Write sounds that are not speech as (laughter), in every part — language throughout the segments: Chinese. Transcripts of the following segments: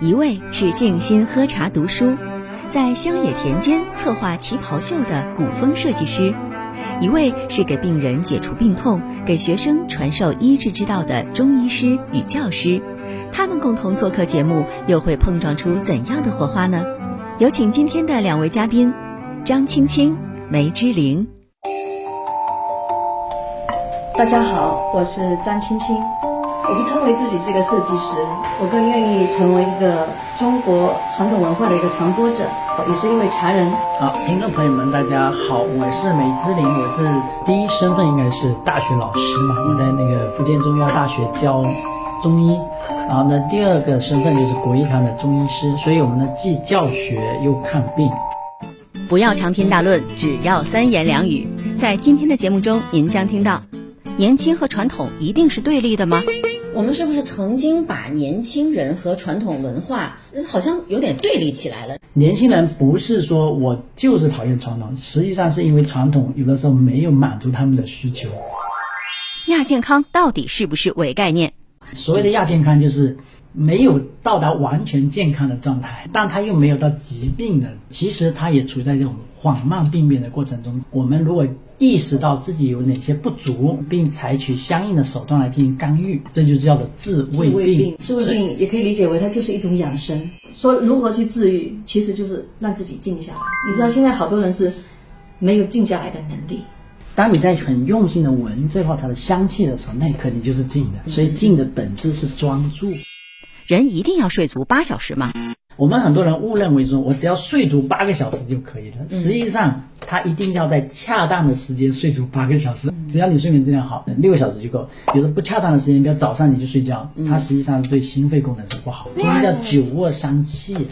一位是静心喝茶读书，在乡野田间策划旗袍秀的古风设计师；一位是给病人解除病痛、给学生传授医治之道的中医师与教师。他们共同做客节目，又会碰撞出怎样的火花呢？有请今天的两位嘉宾：张青青、梅之玲。大家好，我是张青青。我不称为自己是一个设计师，我更愿意成为一个中国传统文化的一个传播者，也是因为茶人。好，听众朋友们，大家好，我是梅之林，我是第一身份应该是大学老师嘛，我在那个福建中医药大学教中医，然后呢，第二个身份就是国医堂的中医师，所以我们呢既教学又看病。不要长篇大论，只要三言两语。在今天的节目中，您将听到：年轻和传统一定是对立的吗？我们是不是曾经把年轻人和传统文化好像有点对立起来了？年轻人不是说我就是讨厌传统，实际上是因为传统有的时候没有满足他们的需求。亚健康到底是不是伪概念？所谓的亚健康就是没有到达完全健康的状态，但他又没有到疾病的，其实他也处在这种缓慢病变的过程中。我们如果意识到自己有哪些不足，并采取相应的手段来进行干预，这就叫做治胃病。治胃病也可以理解为它就是一种养生。说如何去治愈，其实就是让自己静下来。你知道现在好多人是没有静下来的能力。当你在很用心的闻这泡茶的香气的时候，那一刻你就是静的。所以静的本质是专注。人一定要睡足八小时吗？我们很多人误认为说，我只要睡足八个小时就可以了。实际上，他一定要在恰当的时间睡足八个小时。只要你睡眠质量好，六个小时就够。有的不恰当的时间，比如早上你就睡觉，它实际上对心肺功能是不好。所以叫久卧伤气。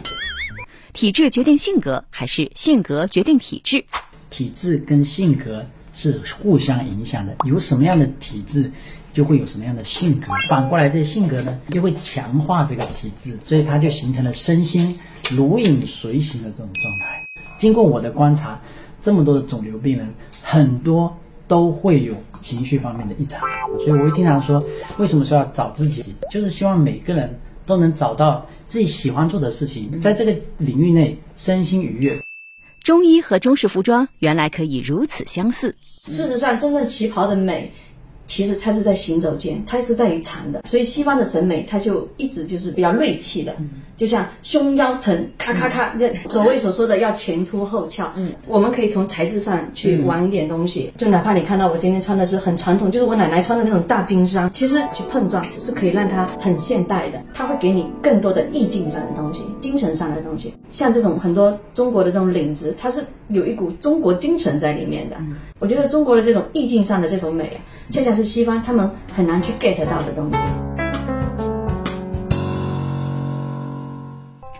体质决定性格，还是性格决定体质？体质跟性格。是互相影响的，有什么样的体质，就会有什么样的性格。反过来，这些性格呢，又会强化这个体质，所以它就形成了身心如影随形的这种状态。经过我的观察，这么多的肿瘤病人，很多都会有情绪方面的异常。所以我会经常说，为什么说要找自己，就是希望每个人都能找到自己喜欢做的事情，在这个领域内身心愉悦。中医和中式服装原来可以如此相似。事实上，真正旗袍的美。其实它是在行走间，它是在于长的，所以西方的审美它就一直就是比较锐气的，就像胸腰疼，咔咔咔，那所谓所说的要前凸后翘。嗯，我们可以从材质上去玩一点东西，就哪怕你看到我今天穿的是很传统，就是我奶奶穿的那种大襟衫，其实去碰撞是可以让它很现代的，它会给你更多的意境上的东西，精神上的东西。像这种很多中国的这种领子，它是有一股中国精神在里面的。我觉得中国的这种意境上的这种美，恰恰是西方他们很难去 get 到的东西。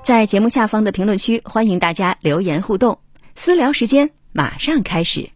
在节目下方的评论区，欢迎大家留言互动，私聊时间马上开始。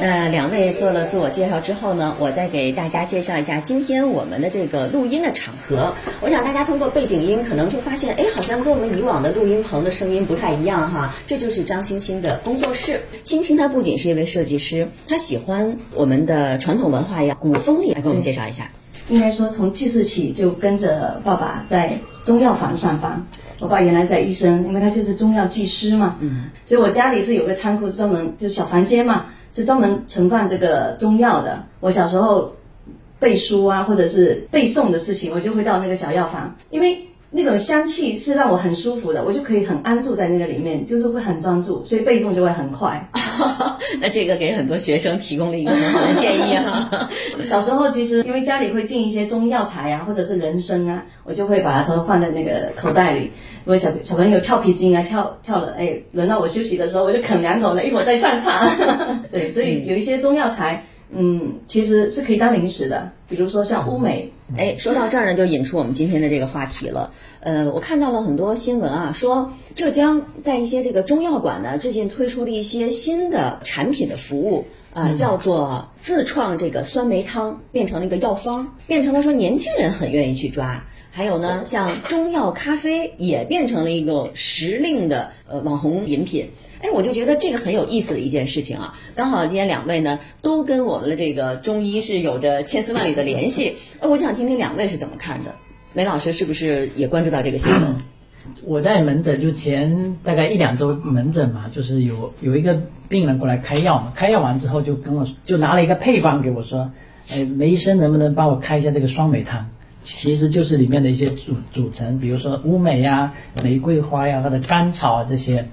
那两位做了自我介绍之后呢，我再给大家介绍一下今天我们的这个录音的场合。我想大家通过背景音可能就发现，哎，好像跟我们以往的录音棚的声音不太一样哈。这就是张青青的工作室。青青她不仅是一位设计师，她喜欢我们的传统文化呀、古风力，来给我们介绍一下。应该说，从记事起就跟着爸爸在中药房上班。我爸原来在医生，因为他就是中药技师嘛，嗯，所以我家里是有个仓库，专门就是小房间嘛。是专门存放这个中药的。我小时候背书啊，或者是背诵的事情，我就会到那个小药房，因为。那种香气是让我很舒服的，我就可以很安住在那个里面，就是会很专注，所以背诵就会很快。(laughs) 那这个给很多学生提供了一个很好的建议哈。(laughs) 小时候其实因为家里会进一些中药材啊，或者是人参啊，我就会把它都放在那个口袋里。如果小小朋友跳皮筋啊，跳跳了，哎，轮到我休息的时候，我就啃两口了，一会儿再上场。(laughs) 对，所以有一些中药材。嗯，其实是可以当零食的，比如说像乌梅。哎，说到这儿呢，就引出我们今天的这个话题了。呃，我看到了很多新闻啊，说浙江在一些这个中药馆呢，最近推出了一些新的产品的服务，啊，叫做自创这个酸梅汤变成了一个药方，变成了说年轻人很愿意去抓。还有呢，像中药咖啡也变成了一个时令的呃网红饮品。哎，我就觉得这个很有意思的一件事情啊。刚好今天两位呢都跟我们的这个中医是有着千丝万缕的联系。呃，我想听听两位是怎么看的。梅老师是不是也关注到这个新闻？(coughs) 我在门诊就前大概一两周门诊嘛，就是有有一个病人过来开药嘛，开药完之后就跟我就拿了一个配方给我说，哎，梅医生能不能帮我开一下这个双梅汤？其实就是里面的一些组组成，比如说乌梅呀、玫瑰花呀、它的甘草啊这些，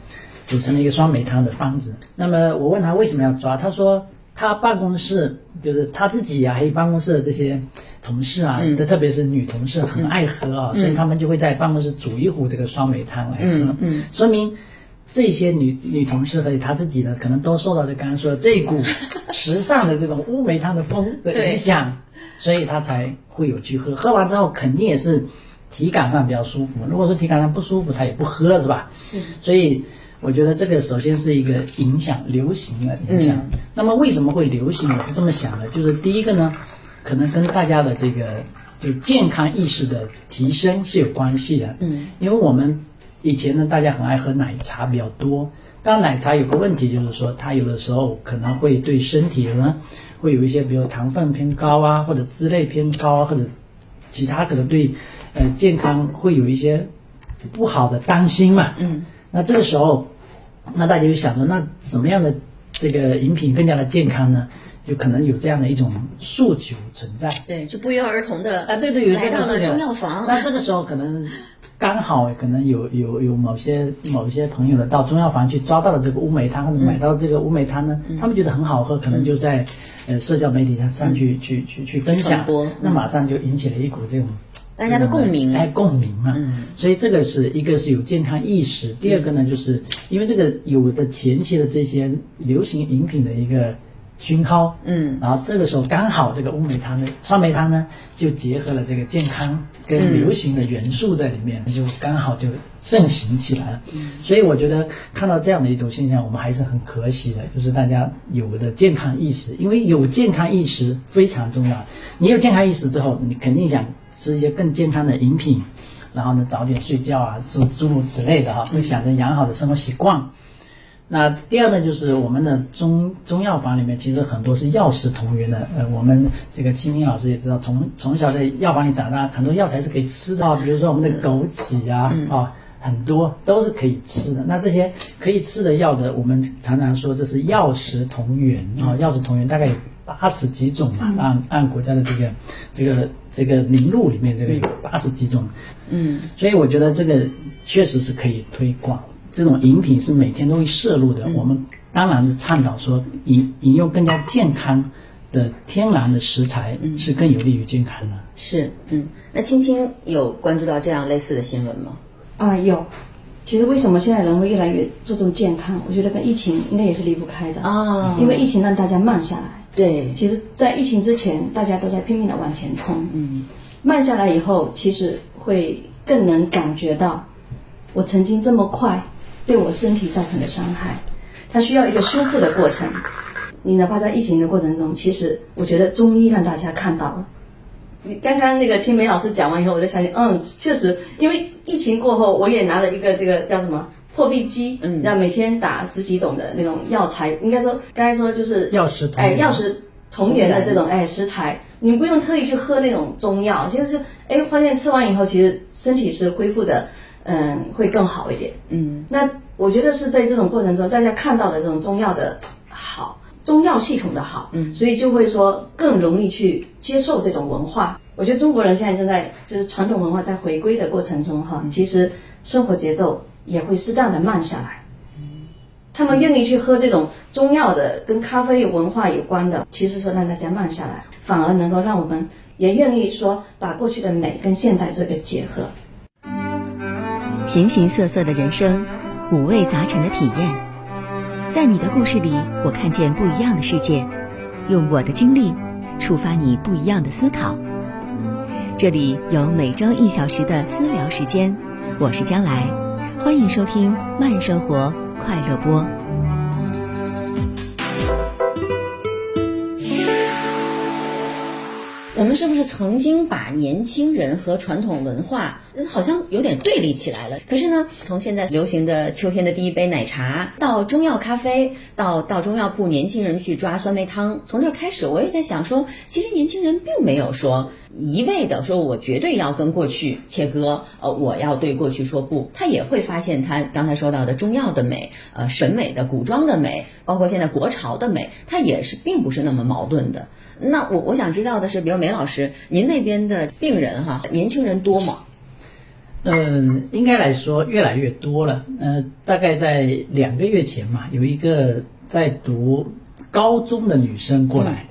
组成了一个双梅汤的方子。那么我问他为什么要抓，他说他办公室就是他自己啊，还有办公室的这些同事啊，这特别是女同事很爱喝啊，所以他们就会在办公室煮一壶这个双梅汤来喝，说明。这些女女同事和她自己呢，可能都受到这刚刚说的这一股时尚的这种乌梅汤的风的影响，所以他才会有去喝。喝完之后肯定也是体感上比较舒服。如果说体感上不舒服，他也不喝了，是吧？是。所以我觉得这个首先是一个影响流行的影响。那么为什么会流行？我是这么想的，就是第一个呢，可能跟大家的这个就健康意识的提升是有关系的。嗯，因为我们。以前呢，大家很爱喝奶茶比较多。但奶茶有个问题，就是说它有的时候可能会对身体呢，会有一些，比如糖分偏高啊，或者脂类偏高啊，或者其他可能对呃健康会有一些不好的担心嘛。嗯。那这个时候，那大家就想着，那什么样的这个饮品更加的健康呢？就可能有这样的一种诉求存在。对，就不约而同的啊，对对，有来到了中药房。那这个时候可能。刚好可能有有有某些某些朋友呢到中药房去抓到了这个乌梅汤或者买到这个乌梅汤呢，他们觉得很好喝，可能就在呃社交媒体上上去去去去分享，那马上就引起了一股这种大家的共鸣，哎共鸣嘛。所以这个是一个是有健康意识，第二个呢就是因为这个有的前期的这些流行饮品的一个。熏陶，嗯，然后这个时候刚好这个乌梅汤的酸梅汤呢，就结合了这个健康跟流行的元素在里面，就刚好就盛行起来了。所以我觉得看到这样的一种现象，我们还是很可喜的，就是大家有的健康意识，因为有健康意识非常重要。你有健康意识之后，你肯定想吃一些更健康的饮品，然后呢早点睡觉啊，诸诸如此类的哈，会想着养好的生活习惯。那第二呢，就是我们的中中药房里面，其实很多是药食同源的。呃，我们这个青青老师也知道，从从小在药房里长大，很多药材是可以吃的，比如说我们的枸杞啊，啊，很多都是可以吃的。那这些可以吃的药的，我们常常说这是药食同源啊，药食同源大概有八十几种嘛，按按国家的这个这个这个名录里面，这个有八十几种。嗯，所以我觉得这个确实是可以推广。这种饮品是每天都会摄入的，我们当然是倡导说饮饮用更加健康的天然的食材是更有利于健康的。是，嗯，那青青有关注到这样类似的新闻吗？啊，有。其实为什么现在人会越来越注重健康？我觉得跟疫情应该也是离不开的啊。因为疫情让大家慢下来。对。其实，在疫情之前，大家都在拼命的往前冲。嗯。慢下来以后，其实会更能感觉到，我曾经这么快。对我身体造成的伤害，它需要一个修复的过程。你哪怕在疫情的过程中，其实我觉得中医让大家看到了。你刚刚那个听梅老师讲完以后，我就想起，嗯，确实，因为疫情过后，我也拿了一个这个叫什么破壁机，嗯，那每天打十几种的那种药材，应该说刚才说就是药食哎药食同源的这种哎食材，你不用特意去喝那种中药，其实就哎发现吃完以后，其实身体是恢复的。嗯，会更好一点。嗯，那我觉得是在这种过程中，大家看到的这种中药的好，中药系统的好，嗯，所以就会说更容易去接受这种文化。我觉得中国人现在正在就是传统文化在回归的过程中，哈，其实生活节奏也会适当的慢下来。嗯，他们愿意去喝这种中药的跟咖啡文化有关的，其实是让大家慢下来，反而能够让我们也愿意说把过去的美跟现代做一个结合。形形色色的人生，五味杂陈的体验，在你的故事里，我看见不一样的世界。用我的经历，触发你不一样的思考。这里有每周一小时的私聊时间，我是将来，欢迎收听慢生活快乐播。我们是不是曾经把年轻人和传统文化好像有点对立起来了？可是呢，从现在流行的秋天的第一杯奶茶，到中药咖啡，到到中药铺年轻人去抓酸梅汤，从这开始，我也在想说，其实年轻人并没有说一味的说我绝对要跟过去切割，呃，我要对过去说不，他也会发现他刚才说到的中药的美，呃，审美的古装的美，包括现在国潮的美，它也是并不是那么矛盾的。那我我想知道的是，比如梅老师，您那边的病人哈，年轻人多吗？嗯，应该来说越来越多了。呃，大概在两个月前嘛，有一个在读高中的女生过来，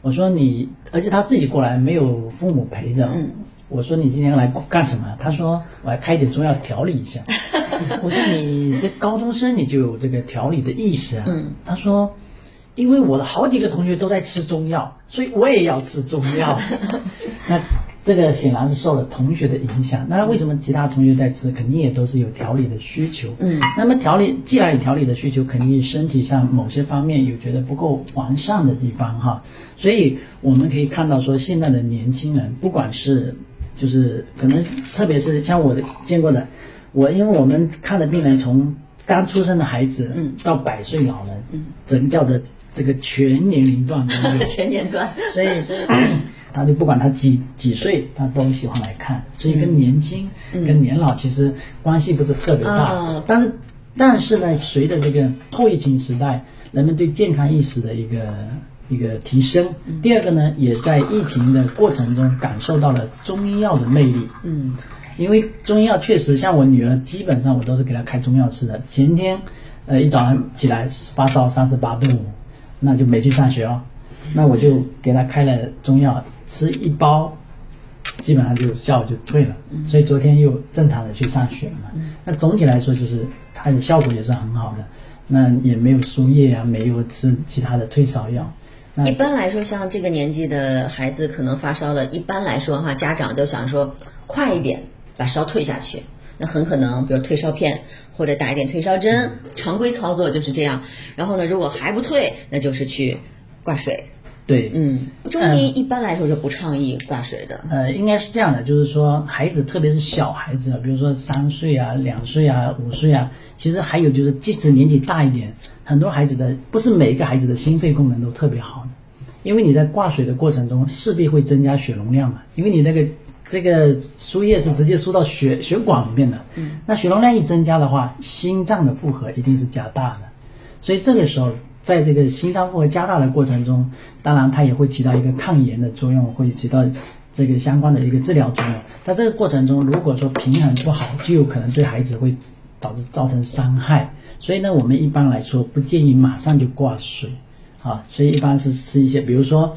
我说你，而且她自己过来，没有父母陪着。嗯，我说你今天来干什么？她说我来开一点中药调理一下。(laughs) 我说你这高中生你就有这个调理的意识啊？嗯，她说。因为我的好几个同学都在吃中药，所以我也要吃中药。(laughs) 那这个显然是受了同学的影响。那为什么其他同学在吃，肯定也都是有调理的需求。嗯，那么调理既然有调理的需求，肯定是身体上某些方面有觉得不够完善的地方哈。所以我们可以看到说，现在的年轻人，不管是就是可能，特别是像我见过的，我因为我们看的病人从刚出生的孩子，嗯，到百岁老人，嗯，整个的。这个全年龄段的 (laughs) 全年段，所以 (laughs) 他就不管他几几岁，他都喜欢来看。所以跟年轻、跟年老其实关系不是特别大。但是，但是呢，随着这个后疫情时代，人们对健康意识的一个一个提升，第二个呢，也在疫情的过程中感受到了中医药的魅力。嗯，因为中医药确实，像我女儿，基本上我都是给她开中药吃的。前天，呃，一早上起来发烧三十八度五。那就没去上学哦，那我就给他开了中药，吃一包，基本上就下午就退了。所以昨天又正常的去上学了嘛。那总体来说就是它的效果也是很好的，那也没有输液啊，没有吃其他的退烧药。一般来说，像这个年纪的孩子可能发烧了，一般来说哈，家长都想说快一点把烧退下去。那很可能，比如退烧片或者打一点退烧针，常规操作就是这样。然后呢，如果还不退，那就是去挂水。对，嗯，中医一般来说是不倡议挂水的。呃，应该是这样的，就是说孩子，特别是小孩子，比如说三岁啊、两岁啊、五岁啊，其实还有就是，即使年纪大一点，很多孩子的不是每一个孩子的心肺功能都特别好的，因为你在挂水的过程中势必会增加血容量嘛，因为你那个。这个输液是直接输到血血管里面的，嗯，那血容量一增加的话，心脏的负荷一定是加大的，所以这个时候，在这个心脏负荷加大的过程中，当然它也会起到一个抗炎的作用，会起到这个相关的一个治疗作用。在这个过程中，如果说平衡不好，就有可能对孩子会导致造成伤害。所以呢，我们一般来说不建议马上就挂水，啊，所以一般是吃一些，比如说，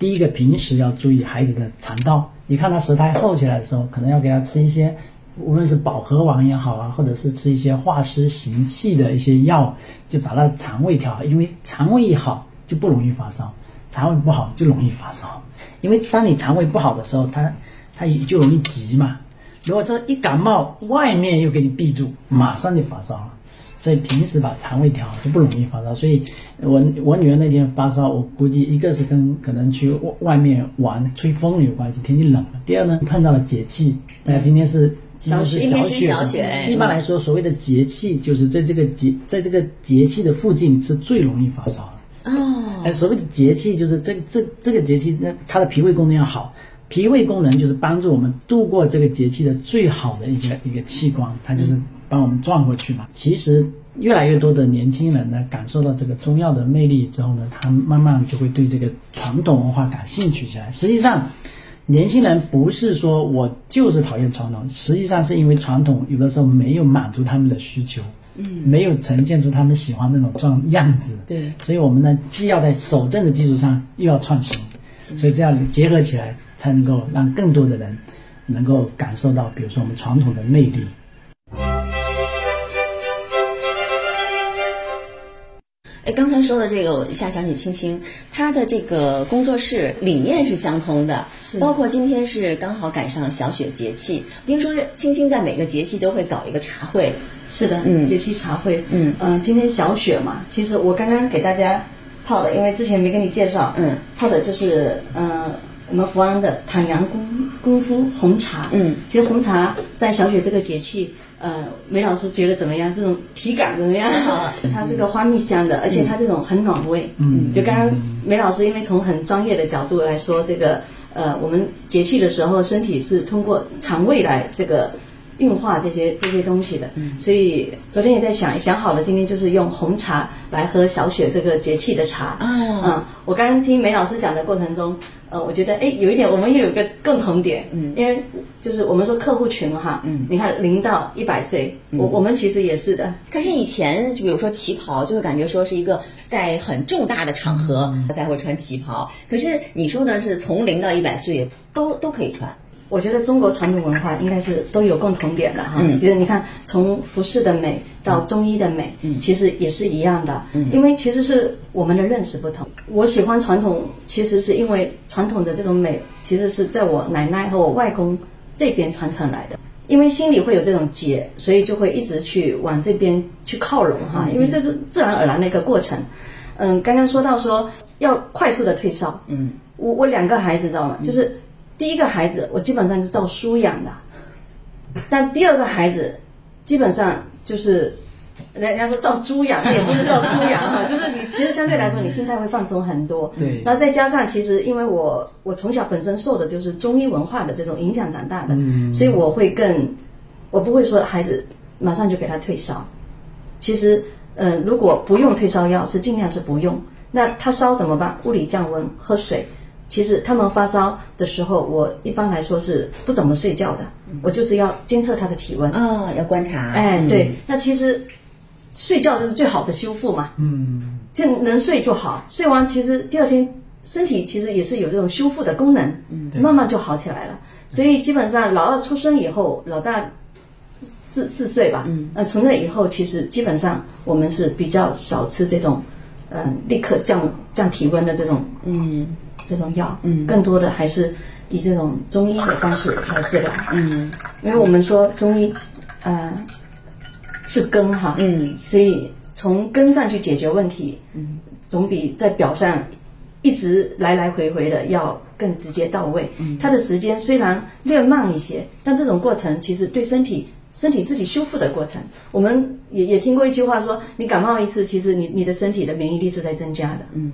第一个平时要注意孩子的肠道。你看他舌苔厚起来的时候，可能要给他吃一些，无论是保和丸也好啊，或者是吃一些化湿行气的一些药，就把他肠胃调好。因为肠胃一好就不容易发烧，肠胃不好就容易发烧。因为当你肠胃不好的时候，他他就容易急嘛。如果这一感冒，外面又给你闭住，马上就发烧了。所以平时把肠胃调好就不容易发烧。所以，我我女儿那天发烧，我估计一个是跟可能去外外面玩吹风有关系，天气冷了。第二呢，碰到了节气，大家今天是今天是小雪。一般来说，所谓的节气就是在这个节在这个节气的附近是最容易发烧的。哦。哎，所谓的节气就是这这这个节气，那它的脾胃功能要好，脾胃功能就是帮助我们度过这个节气的最好的一个一个器官，它就是。帮我们转过去嘛。其实越来越多的年轻人呢，感受到这个中药的魅力之后呢，他慢慢就会对这个传统文化感兴趣起来。实际上，年轻人不是说我就是讨厌传统，实际上是因为传统有的时候没有满足他们的需求，嗯，没有呈现出他们喜欢那种状样子。对，所以我们呢，既要在守正的基础上，又要创新，所以这样结合起来，才能够让更多的人能够感受到，比如说我们传统的魅力。哎，刚才说的这个，我一下想起青青，她的这个工作室理念是相通的，包括今天是刚好赶上小雪节气，听说青青在每个节气都会搞一个茶会，是的，嗯，节气茶会，嗯嗯，今天小雪嘛，其实我刚刚给大家泡的，因为之前没跟你介绍，嗯，泡的就是嗯我们福安的坦阳功功夫红茶。嗯，其实红茶在小雪这个节气，呃，梅老师觉得怎么样？这种体感怎么样？(laughs) 它是个花蜜香的，而且它这种很暖胃。嗯，就刚刚梅老师因为从很专业的角度来说，这个呃，我们节气的时候，身体是通过肠胃来这个。运化这些这些东西的，所以昨天也在想想好了，今天就是用红茶来喝小雪这个节气的茶。嗯，我刚刚听梅老师讲的过程中，呃，我觉得哎，有一点我们也有一个共同点，嗯，因为就是我们说客户群哈，嗯，你看零到一百岁，我我们其实也是的。可是以前就比如说旗袍，就会感觉说是一个在很重大的场合才会穿旗袍，可是你说的是从零到一百岁都都可以穿。我觉得中国传统文化应该是都有共同点的哈。其实你看，从服饰的美到中医的美，其实也是一样的。因为其实是我们的认识不同。我喜欢传统，其实是因为传统的这种美，其实是在我奶奶和我外公这边传承来的。因为心里会有这种结，所以就会一直去往这边去靠拢哈。因为这是自然而然的一个过程。嗯，刚刚说到说要快速的退烧。嗯，我我两个孩子知道吗？就是。第一个孩子我基本上是照书养的，但第二个孩子基本上就是人家说照猪养，也不是照猪养哈，(laughs) 就是你其实相对来说你心态会放松很多。对。然后再加上其实因为我我从小本身受的就是中医文化的这种影响长大的，所以我会更我不会说孩子马上就给他退烧。其实嗯，如果不用退烧药是尽量是不用。那他烧怎么办？物理降温，喝水。其实他们发烧的时候，我一般来说是不怎么睡觉的，我就是要监测他的体温。啊，要观察。哎，对，那其实睡觉就是最好的修复嘛，嗯，就能睡就好，睡完其实第二天身体其实也是有这种修复的功能，嗯，慢慢就好起来了。所以基本上老二出生以后，老大四四岁吧，嗯，呃，从那以后其实基本上我们是比较少吃这种，嗯，立刻降降体温的这种，嗯。这种药，嗯，更多的还是以这种中医的方式来治疗，嗯，因为我们说中医，呃，是根哈，嗯，所以从根上去解决问题，嗯，总比在表上一直来来回回的要更直接到位。嗯，它的时间虽然略慢一些，但这种过程其实对身体身体自己修复的过程，我们也也听过一句话说，你感冒一次，其实你你的身体的免疫力是在增加的，嗯。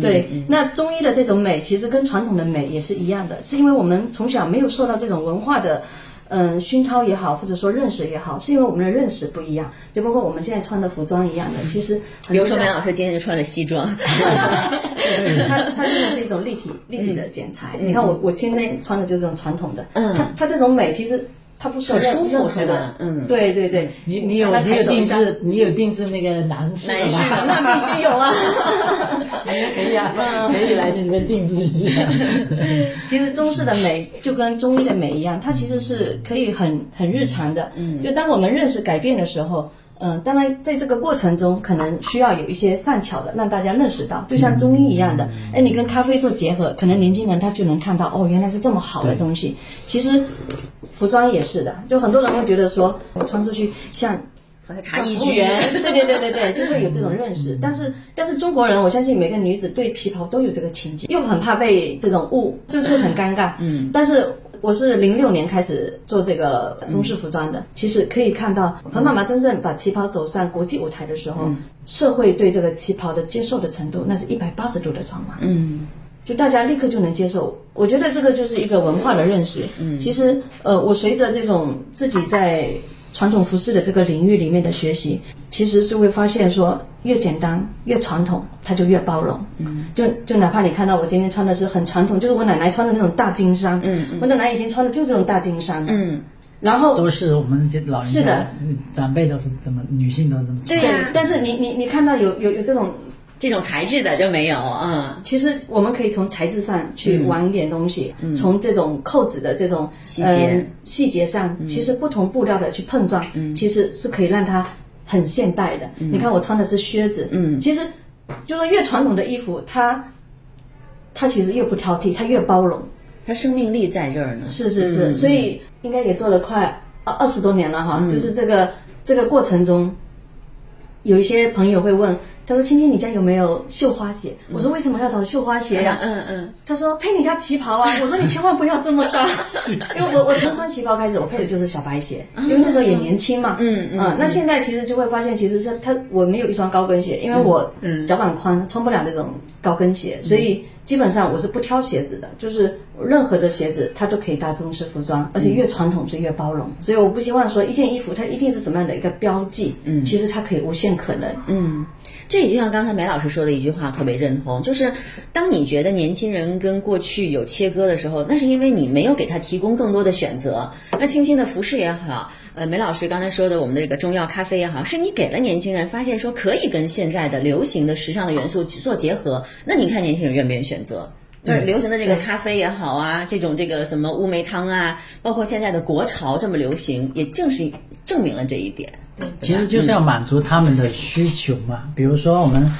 对，那中医的这种美，其实跟传统的美也是一样的，是因为我们从小没有受到这种文化的，嗯，熏陶也好，或者说认识也好，是因为我们的认识不一样。就包括我们现在穿的服装一样的，其实，比如说梅老师今天就穿了西装，它 (laughs) 它真的是一种立体立体的剪裁。你看我我现在穿的就是这种传统的，嗯，它它这种美其实。它不是很舒服，是吧，嗯，对对对，你你有你有定制，你有定制那个男士男士的，那必须有啊，(laughs) 可以啊，可以来你们定制一下。(laughs) 其实中式的美就跟中医的美一样，它其实是可以很很日常的，嗯，就当我们认识改变的时候。嗯，当然，在这个过程中，可能需要有一些善巧的，让大家认识到，就像中医一样的，哎，你跟咖啡做结合，可能年轻人他就能看到，哦，原来是这么好的东西。其实，服装也是的，就很多人会觉得说，我穿出去像茶艺员，对对对对对，就会有这种认识。但是，但是中国人，我相信每个女子对旗袍都有这个情结，又很怕被这种误，就是很尴尬。嗯，但是。我是零六年开始做这个中式服装的，其实可以看到，彭妈妈真正把旗袍走上国际舞台的时候，社会对这个旗袍的接受的程度，那是一百八十度的转弯。嗯，就大家立刻就能接受。我觉得这个就是一个文化的认识。嗯，其实，呃，我随着这种自己在。传统服饰的这个领域里面的学习，其实是会发现说，越简单越传统，它就越包容。嗯，就就哪怕你看到我今天穿的是很传统，就是我奶奶穿的那种大金衫。嗯我奶奶以前穿的就这种大金衫。嗯，然后都是我们这老人是的，长辈都是怎么，女性都这么穿。对呀，但是你你你看到有有有这种。这种材质的就没有啊。其实我们可以从材质上去玩一点东西，从这种扣子的这种细节细节上，其实不同布料的去碰撞，其实是可以让它很现代的。你看我穿的是靴子，嗯，其实就是越传统的衣服，它它其实越不挑剔，它越包容，它生命力在这儿呢。是是是，所以应该也做了快二二十多年了哈，就是这个这个过程中。有一些朋友会问，他说：“青青，你家有没有绣花鞋？”我说：“为什么要找绣花鞋呀？”嗯嗯，他说：“配你家旗袍啊！”我说：“你千万不要这么大，(laughs) 因为我我从穿旗袍开始，我配的就是小白鞋，因为那时候也年轻嘛。嗯嗯那现在其实就会发现，其实是他我没有一双高跟鞋，因为我嗯脚板宽，穿不了那种高跟鞋，所以基本上我是不挑鞋子的，就是任何的鞋子它都可以搭中式服装，而且越传统是越包容。所以我不希望说一件衣服它一定是什么样的一个标记，嗯，其实它可以无限可能。嗯，这也就像刚才梅老师说的一句话，特别认同，就是当你觉得年轻人跟过去有切割的时候，那是因为你没有给他提供更多的选择。那青青的服饰也好，呃，梅老师刚才说的我们的这个中药咖啡也好，是你给了年轻人发现说可以跟现在的流行的时尚的元素去做结合。那你看年轻人愿不愿意选择？那流行的这个咖啡也好啊，这种这个什么乌梅汤啊，包括现在的国潮这么流行，也正是证明了这一点。其实就是要满足他们的需求嘛。比如说，我们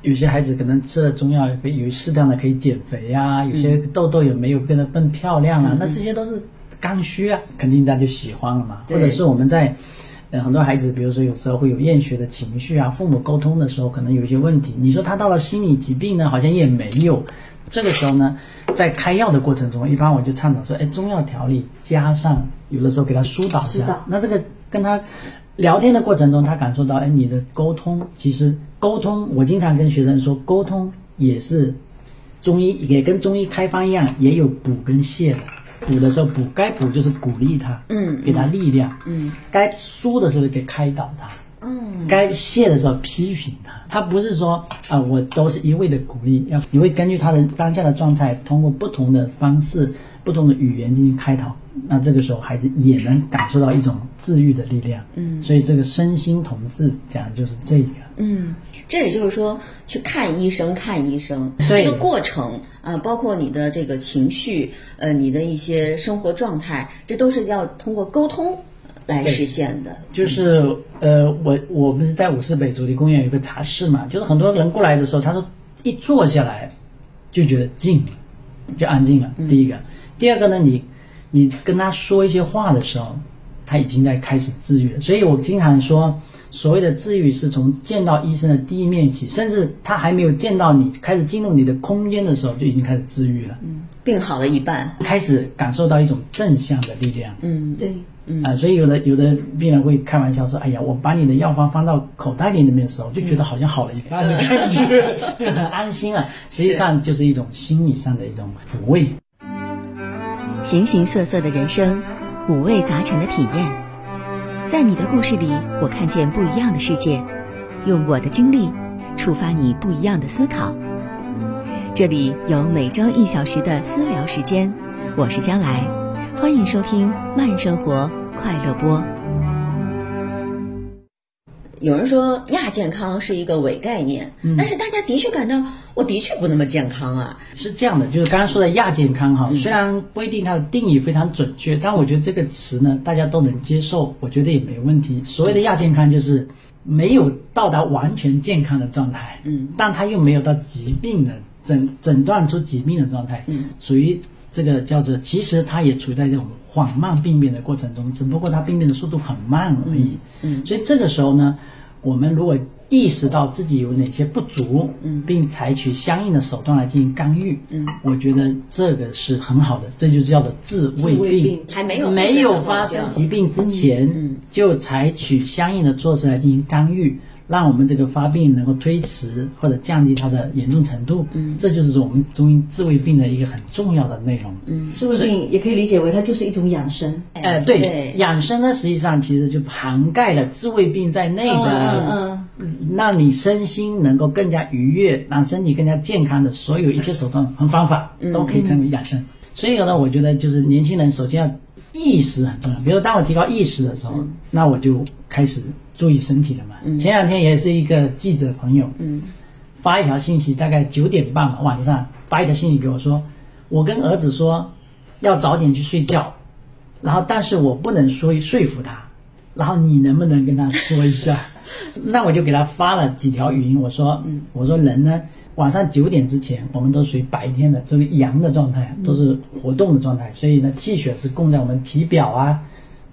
有些孩子可能吃了中药，可以有适当的可以减肥啊，有些痘痘也没有变得更漂亮啊，那这些都是刚需啊，肯定大家就喜欢了嘛。或者是我们在。呃，很多孩子，比如说有时候会有厌学的情绪啊，父母沟通的时候可能有一些问题。你说他到了心理疾病呢，好像也没有。这个时候呢，在开药的过程中，一般我就倡导说，哎，中药调理加上有的时候给他疏导一下。那这个跟他聊天的过程中，他感受到，哎，你的沟通其实沟通，我经常跟学生说，沟通也是中医也跟中医开方一样，也有补跟泻的。补的时候补，该补就是鼓励他，嗯给他力量，嗯，该疏的时候给开导他，嗯，该谢的时候批评他。他不是说啊、我都是一味的鼓励，要你会根据他的当下的状态，通过不同的方式、不同的语言进行开导。那这个时候，孩子也能感受到一种治愈的力量。嗯，所以这个身心同治讲的就是这个。嗯，这也就是说，去看医生，看医生对这个过程啊、包括你的这个情绪，呃，你的一些生活状态，这都是要通过沟通来实现的。就是呃，我我不是在五四北主题公园有个茶室嘛，就是很多人过来的时候，他说一坐下来就觉得静了，就安静了。第一个，第二个呢，你你跟他说一些话的时候，他已经在开始治愈了。所以我经常说，所谓的治愈是从见到医生的第一面起，甚至他还没有见到你，开始进入你的空间的时候，就已经开始治愈了，嗯病好了一半，开始感受到一种正向的力量。嗯对，啊、所以有的有的病人会开玩笑说：“哎呀，我把你的药方放到口袋里那边的时候，就觉得好像好了一半的感觉，(laughs) 就很安心啊。实际上就是一种心理上的一种抚慰。形形色色的人生，五味杂陈的体验，在你的故事里，我看见不一样的世界，用我的经历触发你不一样的思考。这里有每周一小时的私聊时间，我是将来，欢迎收听慢生活快乐播。有人说亚健康是一个伪概念，但是大家的确感到我的确不那么健康啊。是这样的，就是刚刚说的亚健康哈，虽然不一定它的定义非常准确，但我觉得这个词呢，大家都能接受，我觉得也没问题。所谓的亚健康，就是没有到达完全健康的状态，嗯，但它又没有到疾病的诊诊断出疾病的状态，嗯，属于这个叫做，其实它也处在这种缓慢病变的过程中，只不过它病变的速度很慢而已，嗯所以这个时候呢，我们如果意识到自己有哪些不足，嗯。并采取相应的手段来进行干预，嗯，我觉得这个是很好的，这就叫做治胃治胃病。还没有没有发生疾病之前，嗯。就采取相应的措施来进行干预，让我们这个发病能够推迟或者降低它的严重程度。嗯，这就是我们中医治胃病的一个很重要的内容。嗯，治胃病也可以理解为它就是一种养生。呃，对，对养生呢，实际上其实就涵盖了治胃病在内的，嗯让你身心能够更加愉悦，让身体更加健康的所有一切手段和方法，都可以称为养生。所以呢，我觉得就是年轻人首先要意识很重要。比如说，当我提高意识的时候，那我就开始注意身体了嘛。前两天也是一个记者朋友，嗯发一条信息，大概九点半吧晚上发一条信息给我说，我跟儿子说要早点去睡觉，然后但是我不能说说服他，然后你能不能跟他说一下？(laughs) 那我就给他发了几条语音，我说，我说人呢，晚上九点之前，我们都属于白天的这个阳的状态，都是活动的状态，所以呢，气血是供在我们体表啊、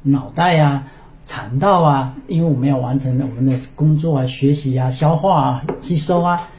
脑袋啊、肠道啊，因为我们要完成我们的工作啊、学习啊、消化啊、吸收啊。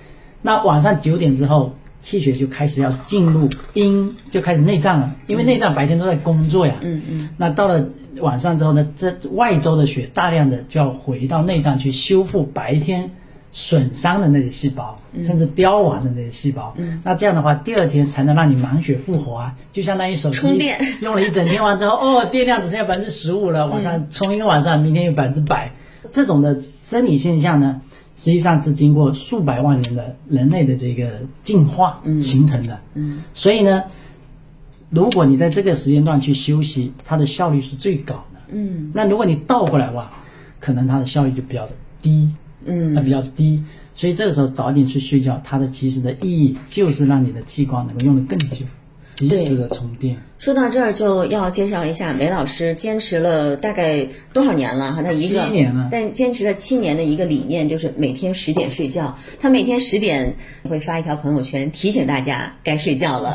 那晚上九点之后，气血就开始要进入阴，就开始内脏了，因为内脏白天都在工作呀。嗯嗯。那到了晚上之后呢，这外周的血大量的就要回到内脏去修复白天损伤的那些细胞，甚至凋亡的那些细胞。嗯那这样的话，第二天才能让你满血复活啊，就相当于手机充电 (laughs) 用了一整天完之后，哦，电量只剩下百分之十五了，晚上充一个晚上，明天有百分之百。这种的生理现象呢，实际上是经过数百万年的人类的这个进化形成的。嗯所以呢，如果你在这个时间段去休息，它的效率是最高的。嗯那如果你倒过来哇，可能它的效率就比较的低，嗯它比较低。所以这个时候早点去睡觉，它的其实的意义就是让你的器官能够用得更久，及时的充电。说到这儿就要介绍一下梅老师坚持了大概多少年了哈？他一个七年了但坚持了七年的一个理念就是每天十点睡觉。他每天十点会发一条朋友圈提醒大家该睡觉了。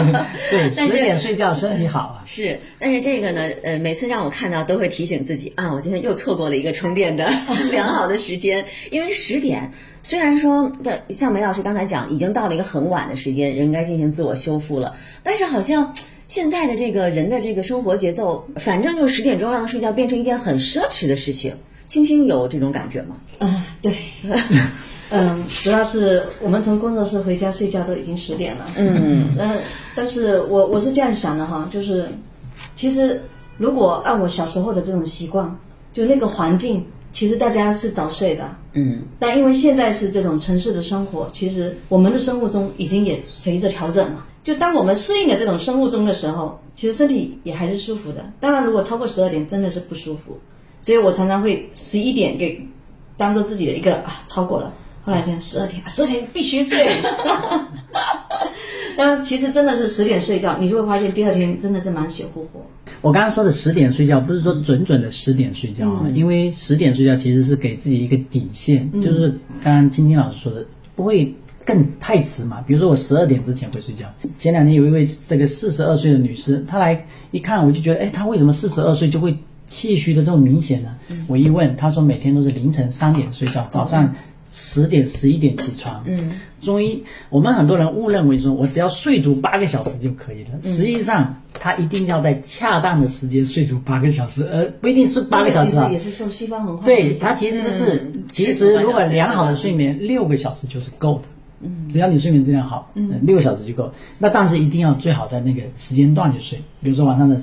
(laughs) 对，十点睡觉身体好啊。是，但是这个呢，呃，每次让我看到都会提醒自己啊，我今天又错过了一个充电的 (laughs) 良好的时间，因为十点。虽然说的像梅老师刚才讲，已经到了一个很晚的时间，人该进行自我修复了，但是好像现在的这个人的这个生活节奏，反正就十点钟让他睡觉，变成一件很奢侈的事情。青青有这种感觉吗？嗯，对，(laughs) 嗯，主要是我们从工作室回家睡觉都已经十点了，嗯 (laughs) 嗯，但是我我是这样想的哈，就是其实如果按我小时候的这种习惯，就那个环境，其实大家是早睡的，嗯但因为现在是这种城市的生活，其实我们的生物钟已经也随着调整了。就当我们适应了这种生物钟的时候，其实身体也还是舒服的。当然，如果超过十二点，真的是不舒服。所以我常常会十一点给当做自己的一个啊超过了，后来就十二点，十二点必须睡。(laughs) 但其实真的是十点睡觉，你就会发现第二天真的是满血复活。我刚刚说的十点睡觉，不是说准准的十点睡觉啊，因为十点睡觉其实是给自己一个底线，就是刚刚青青老师说的，不会更太迟嘛。比如说我十二点之前会睡觉。前两天有一位这个四十二岁的女士，她来一看，我就觉得，哎，她为什么四十二岁就会气虚的这么明显呢？我一问，她说每天都是凌晨三点睡觉，早上十点、十一点起床。嗯，中医，我们很多人误认为说我只要睡足八个小时就可以了，实际上他一定要在恰当的时间睡足八个小时，而不一定是八个小时啊其实也。是受西方文化对，影响它其实是，嗯其实如果良好的睡眠，六个小时就是够的。嗯，只要你睡眠质量好，嗯，六个小时就够。那但是一定要最好在那个时间段去睡，比如说晚上的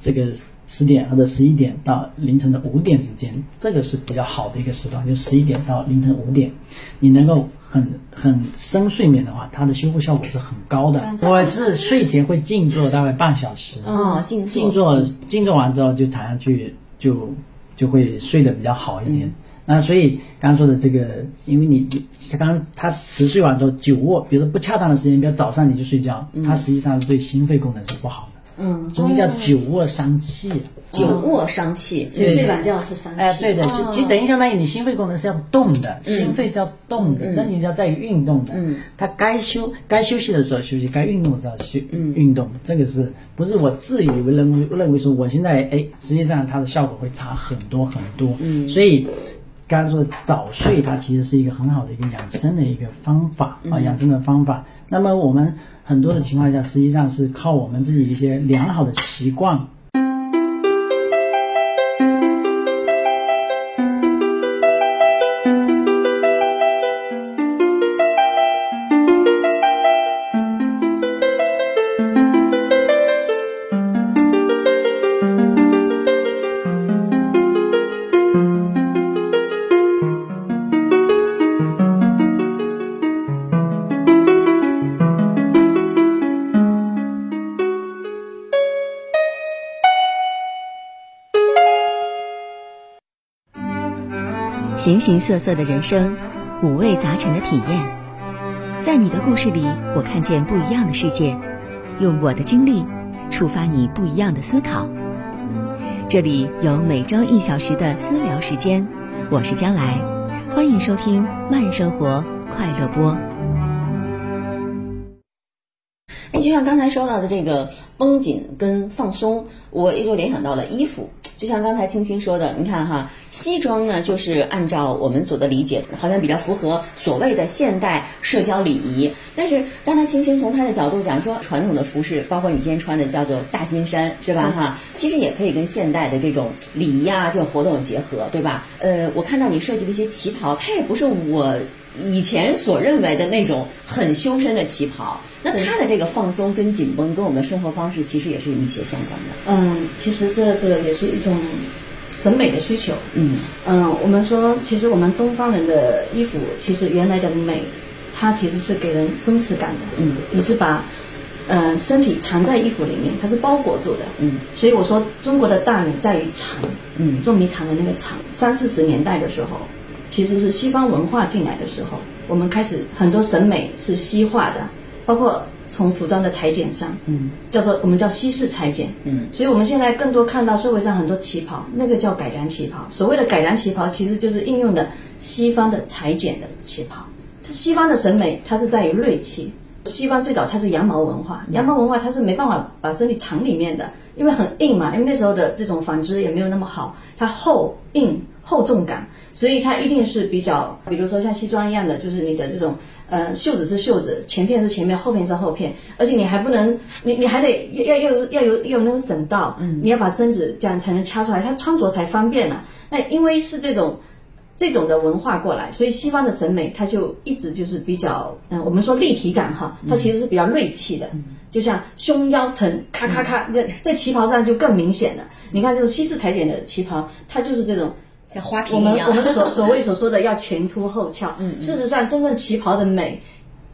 这个十点或者十一点到凌晨的五点之间，这个是比较好的一个时段，就十一点到凌晨五点，你能够很很深睡眠的话，它的修复效果是很高的。我是睡前会静坐大概半小时，哦，静静坐静坐完之后就躺下去，就就会睡得比较好一点。那所以刚刚说的这个，因为你他刚刚他持续完之后久卧，比如说不恰当的时间，比如早上你就睡觉，它实际上是对心肺功能是不好的。嗯，中医叫久卧伤气。久卧伤气。所以睡懒觉是伤气。哎，对的，就其实等于相当于你心肺功能是要动的，嗯心肺是要动的，身体是要在于运动的。嗯，它该休该休息的时候休息，该运动的时候休嗯运动。这个是不是我自以为认为认为说我现在哎，实际上它的效果会差很多很多。嗯所以刚才说的早睡，它其实是一个很好的一个养生的一个方法嗯啊，养生的方法。那么我们很多的情况下，实际上是靠我们自己一些良好的习惯。形形色色的人生，五味杂陈的体验，在你的故事里，我看见不一样的世界，用我的经历触发你不一样的思考。这里有每周一小时的私聊时间，我是将来，欢迎收听慢生活快乐播。哎，就像刚才说到的这个绷紧跟放松，我也就联想到了衣服。就像刚才青青说的，你看哈，西装呢，就是按照我们所的理解，好像比较符合所谓的现代社交礼仪。但是刚才青青从她的角度讲说，传统的服饰，包括你今天穿的叫做大金衫，是吧？哈，其实也可以跟现代的这种礼仪啊，这种活动结合，对吧？呃，我看到你设计的一些旗袍，它也不是我。以前所认为的那种很修身的旗袍，那它的这个放松跟紧绷，跟我们的生活方式其实也是有一些相关的。嗯，其实这个也是一种审美的需求。嗯嗯，我们说，其实我们东方人的衣服，其实原来的美，它其实是给人松弛感的。嗯，你是把嗯身体藏在衣服里面，它是包裹住的。嗯，所以我说中国的大美在于藏。嗯，捉迷藏的那个藏。三四十年代的时候。其实是西方文化进来的时候，我们开始很多审美是西化的，包括从服装的裁剪上，嗯，叫做我们叫西式裁剪，嗯，所以我们现在更多看到社会上很多旗袍，那个叫改良旗袍。所谓的改良旗袍，其实就是应用的西方的裁剪的旗袍。它西方的审美，它是在于锐气。西方最早它是羊毛文化，羊毛文化它是没办法把身体藏里面的，因为很硬嘛，因为那时候的这种纺织也没有那么好，它厚硬厚重感。所以它一定是比较，比如说像西装一样的，就是你的这种，呃，袖子是袖子，前片是前面，后片是后片，而且你还不能，你你还得要要要要有要有那个省道，嗯，你要把身子这样才能掐出来，它穿着才方便呢。那因为是这种这种的文化过来，所以西方的审美它就一直就是比较，嗯，我们说立体感哈，它其实是比较锐气的，就像胸腰臀，咔咔咔，在在旗袍上就更明显了。你看这种西式裁剪的旗袍，它就是这种。像花瓶一样，我们我们所 (laughs) 所谓所说的要前凸后翘。嗯，事实上，真正旗袍的美，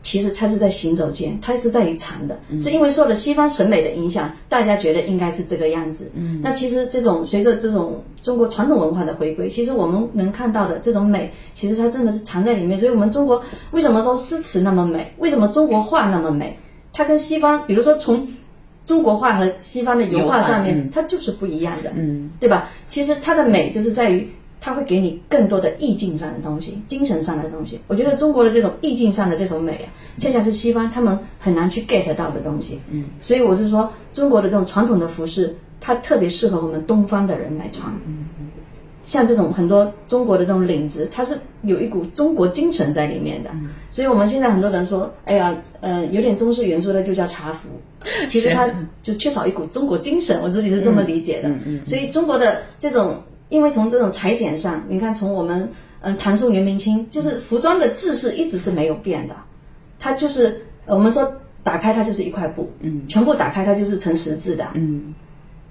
其实它是在行走间，它是在于长的，是因为受了西方审美的影响，大家觉得应该是这个样子。嗯，那其实这种随着这种中国传统文化的回归，其实我们能看到的这种美，其实它真的是藏在里面。所以，我们中国为什么说诗词那么美？为什么中国画那么美？它跟西方，比如说从中国画和西方的油画上面，它就是不一样的。嗯，对吧？其实它的美就是在于。它会给你更多的意境上的东西，精神上的东西。我觉得中国的这种意境上的这种美啊，恰恰是西方他们很难去 get 到的东西。嗯，所以我是说，中国的这种传统的服饰，它特别适合我们东方的人来穿。嗯嗯，像这种很多中国的这种领子，它是有一股中国精神在里面的。所以我们现在很多人说，哎呀，呃，有点中式元素的就叫茶服，(laughs) 其实它就缺少一股中国精神。我自己是这么理解的。嗯嗯，所以中国的这种。因为从这种裁剪上，你看，从我们嗯唐宋元明清，就是服装的制式一直是没有变的，它就是我们说打开它就是一块布，嗯，全部打开它就是成十字的，嗯，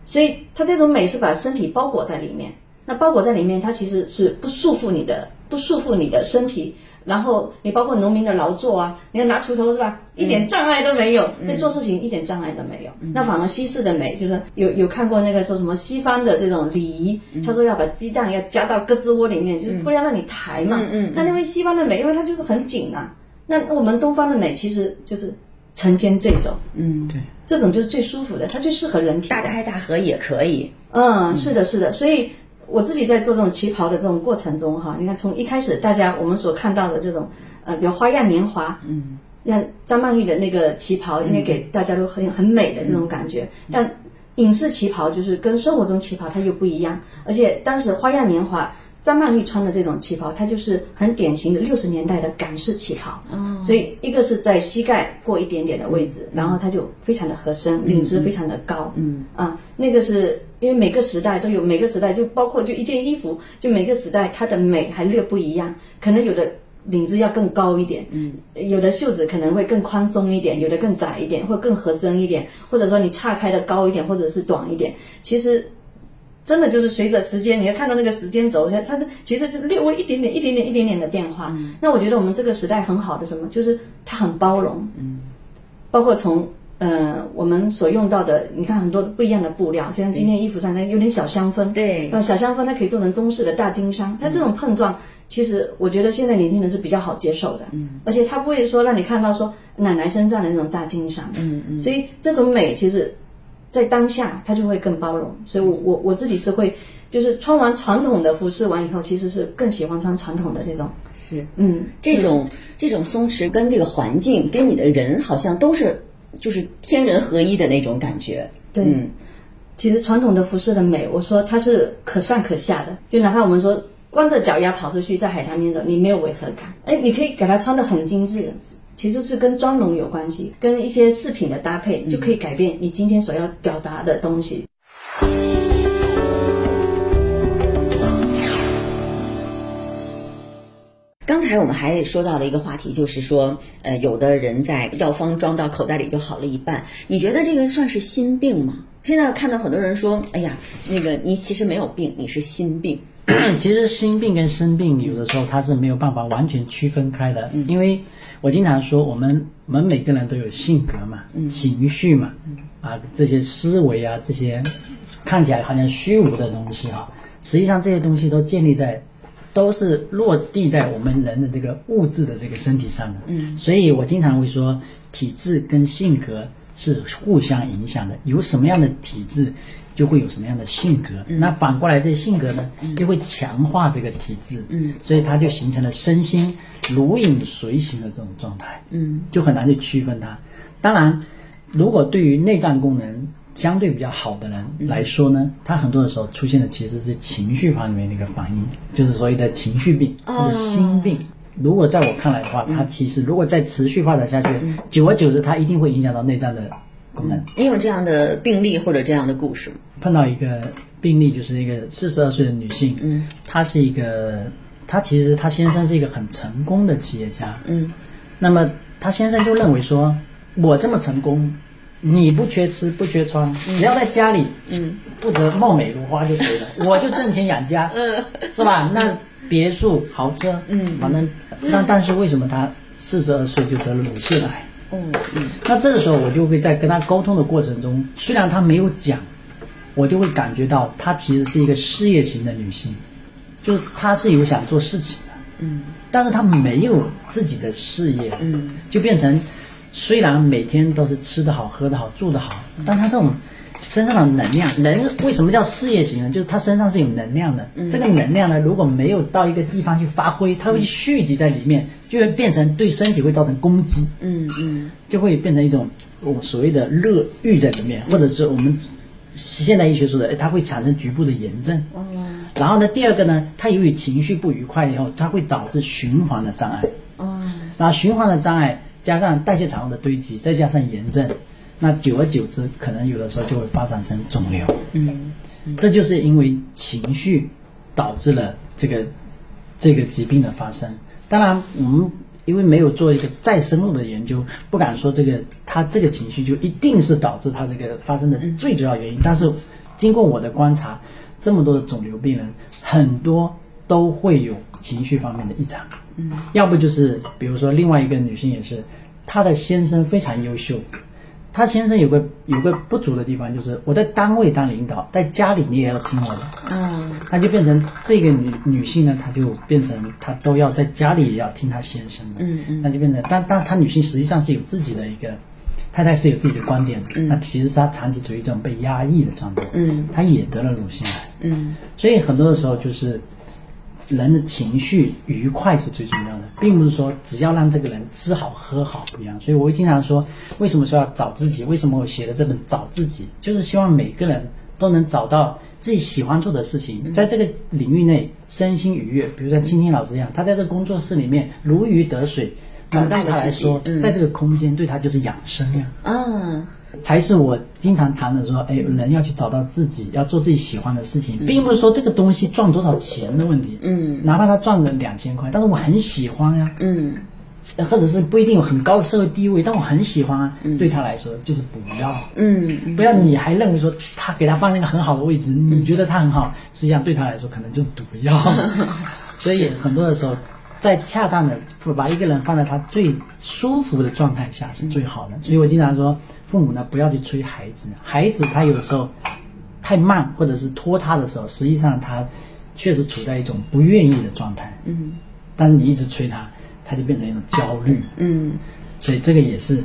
所以它这种美是把身体包裹在里面，那包裹在里面，它其实是不束缚你的，不束缚你的身体。然后你包括农民的劳作啊，你要拿锄头是吧？一点障碍都没有，那做事情一点障碍都没有。那反而西式的美，就是有有看过那个说什么西方的这种礼仪，他说要把鸡蛋要夹到胳肢窝里面，就是不要让你抬嘛。那因为西方的美，因为它就是很紧啊。那我们东方的美其实就是沉肩坠肘，嗯，对，这种就是最舒服的，它最适合人体。大开大合也可以。嗯，是的，是的，所以。我自己在做这种旗袍的这种过程中，哈，你看从一开始大家我们所看到的这种，呃，比如花样年华，嗯，像张曼玉的那个旗袍，应该给大家都很很美的这种感觉。但影视旗袍就是跟生活中旗袍它又不一样，而且当时花样年华。张曼玉穿的这种旗袍，它就是很典型的六十年代的港式旗袍。哦，所以一个是在膝盖过一点点的位置，然后它就非常的合身，领子非常的高。嗯啊，那个是因为每个时代都有，每个时代就包括就一件衣服，就每个时代它的美还略不一样，可能有的领子要更高一点，嗯，有的袖子可能会更宽松一点，有的更窄一点，或更合身一点，或者说你岔开的高一点，或者是短一点，其实。真的就是随着时间，你要看到那个时间轴，它它其实就略微一点点、一点点、一点点的变化。那我觉得我们这个时代很好的什么，就是它很包容。嗯，包括从呃我们所用到的，你看很多不一样的布料，像今天衣服上它有点小香氛。对，呃，小香氛它可以做成中式的大金商。它这种碰撞，其实我觉得现在年轻人是比较好接受的。嗯，而且它不会说让你看到说奶奶身上的那种大金商。嗯嗯，所以这种美其实。在当下，他就会更包容，所以，我我我自己是会，就是穿完传统的服饰完以后，其实是更喜欢穿传统的这种。是，嗯，这种这种松弛跟这个环境跟你的人好像都是，就是天人合一的那种感觉。对，其实传统的服饰的美，我说它是可上可下的，就哪怕我们说光着脚丫跑出去在海滩边走，你没有违和感。哎，你可以给它穿的很精致，其实是跟妆容有关系，跟一些饰品的搭配就可以改变你今天所要表达的东西。刚才我们还说到了一个话题，就是说，呃，有的人在药方装到口袋里就好了一半。你觉得这个算是心病吗？现在看到很多人说，哎呀，那个你其实没有病，你是心病。(coughs) 其实心病跟生病有的时候它是没有办法完全区分开的，因为我经常说，我们我们每个人都有性格嘛，情绪嘛，啊，这些思维啊，这些看起来好像虚无的东西啊，实际上这些东西都建立在。都是落地在我们人的这个物质的这个身体上的，嗯，所以我经常会说，体质跟性格是互相影响的。有什么样的体质，就会有什么样的性格。那反过来，这性格呢，又会强化这个体质，嗯，所以它就形成了身心如影随形的这种状态，嗯，就很难去区分它。当然，如果对于内脏功能，相对比较好的人来说呢，他很多的时候出现的其实是情绪方面的一个反应，就是所谓的情绪病或者心病。如果在我看来的话，它其实如果再持续发展下去，久而久之，它一定会影响到内脏的功能。你有这样的病例或者这样的故事吗？碰到一个病例，就是一个四十二岁的女性，嗯，她是一个，她其实她先生是一个很成功的企业家，嗯，那么她先生就认为说，我这么成功。你不缺吃不缺穿，只要在家里，嗯，不得貌美如花就可以了。(laughs) 我就挣钱养家，(laughs) 嗯，是吧？那别墅豪车，嗯，反正那但是为什么他四十二岁就得了乳腺癌？嗯。嗯，那这个时候我就会在跟他沟通的过程中，虽然他没有讲，我就会感觉到她其实是一个事业型的女性，就是她是有想做事情的，嗯，但是她没有自己的事业，嗯，就变成。虽然每天都是吃得好、喝得好、住得好，但她这种身上的能量，人为什么叫事业型呢？就是他身上是有能量的。这个能量呢，如果没有到一个地方去发挥，它会蓄积在里面，就会变成对身体会造成攻击。嗯嗯，就会变成一种我所谓的热郁在里面，或者是我们现代医学说的，它会产生局部的炎症。哦。然后呢，第二个呢，它由于情绪不愉快以后，它会导致循环的障碍。哦。然后循环的障碍。加上代谢产物的堆积，再加上炎症，那久而久之，可能有的时候就会发展成肿瘤。嗯，这就是因为情绪导致了这个这个疾病的发生。当然，我们因为没有做一个再深入的研究，不敢说这个他这个情绪就一定是导致他这个发生的最主要原因。但是，经过我的观察，这么多的肿瘤病人，很多都会有情绪方面的异常。嗯，要不就是，比如说另外一个女性也是，她的先生非常优秀，她先生有个有个不足的地方，就是我在单位当领导，在家里你也要听我的，嗯，那就变成这个女女性呢，她就变成她都要在家里也要听她先生的，嗯嗯，那就变成，但但她女性实际上是有自己的一个太太是有自己的观点的，那其实她长期处于这种被压抑的状态，嗯，她也得了乳腺癌，嗯，所以很多的时候就是。人的情绪愉快是最重要的，并不是说只要让这个人吃好喝好不一样。所以我会经常说，为什么说要找自己？为什么我写的这本《找自己》，就是希望每个人都能找到自己喜欢做的事情，在这个领域内身心愉悦。比如像青青老师一样，他在这个工作室里面如鱼得水，那对他来说，在这个空间对他就是养生呀。嗯。才是我经常谈的说，哎，人要去找到自己，要做自己喜欢的事情，并不是说这个东西赚多少钱的问题。嗯，哪怕他赚了两千块，但是我很喜欢呀。嗯，或者是不一定有很高的社会地位，但我很喜欢啊。对他来说就是不要。嗯，不要你还认为说他给他放在一个很好的位置，你觉得他很好，实际上对他来说可能就是毒药。(laughs) 所以很多的时候。在恰当的把一个人放在他最舒服的状态下是最好的，所以我经常说，父母呢不要去催孩子，孩子他有时候太慢或者是拖沓的时候，实际上他确实处在一种不愿意的状态，嗯，但是你一直催他，他就变成一种焦虑，嗯，所以这个也是。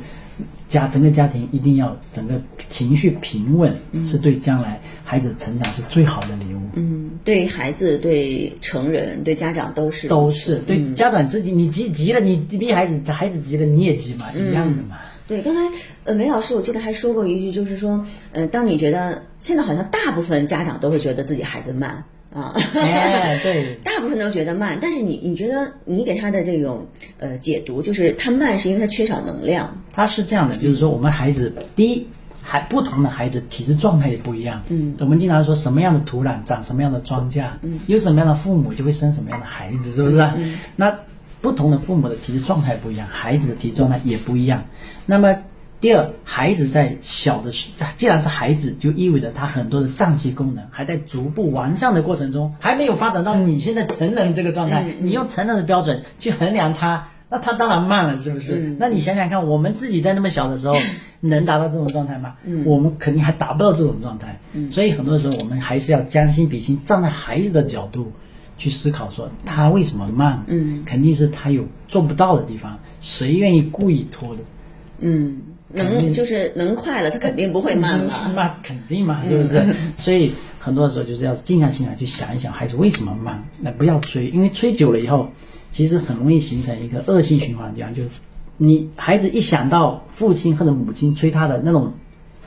家整个家庭一定要整个情绪平稳，是对将来孩子成长是最好的礼物。嗯，对孩子、对成人、对家长都是都是对家长自己，你急急了，你逼孩子，孩子急了，你也急嘛，一样的嘛。对，刚才呃梅老师我记得还说过一句，就是说，呃，当你觉得现在好像大部分家长都会觉得自己孩子慢啊，哎，对，(laughs) 大部分都觉得慢，但是你你觉得你给他的这种呃解读，就是他慢是因为他缺少能量，他是这样的，就是说我们孩子第一。还不同的孩子体质状态也不一样，嗯，我们经常说什么样的土壤长什么样的庄稼，嗯，有什么样的父母就会生什么样的孩子，是不是？嗯，那不同的父母的体质状态不一样，孩子的体质状态也不一样。那么第二，孩子在小的时，既然是孩子，就意味着他很多的脏器功能还在逐步完善的过程中，还没有发展到你现在成人这个状态。你用成人的标准去衡量他，那他当然慢了，是不是？那你想想看，我们自己在那么小的时候。能达到这种状态吗？嗯，我们肯定还达不到这种状态。嗯，所以很多时候我们还是要将心比心，站在孩子的角度去思考，说他为什么慢？嗯，肯定是他有做不到的地方。谁愿意故意拖的？嗯，能就是能快了，他肯定不会慢了。那肯定嘛，是不是？所以很多时候就是要静下心来去想一想，孩子为什么慢？那不要催，因为催久了以后，其实很容易形成一个恶性循环，这样就。你孩子一想到父亲或者母亲催他的那种